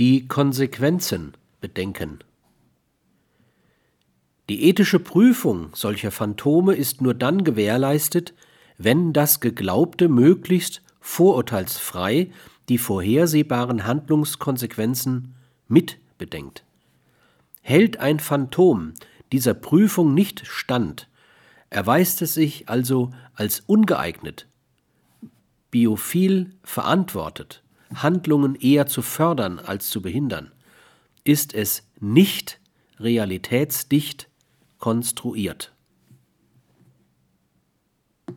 Die Konsequenzen bedenken. Die ethische Prüfung solcher Phantome ist nur dann gewährleistet, wenn das Geglaubte möglichst vorurteilsfrei die vorhersehbaren Handlungskonsequenzen mitbedenkt. Hält ein Phantom dieser Prüfung nicht stand, erweist es sich also als ungeeignet, biophil verantwortet, Handlungen eher zu fördern als zu behindern, ist es nicht realitätsdicht konstruiert.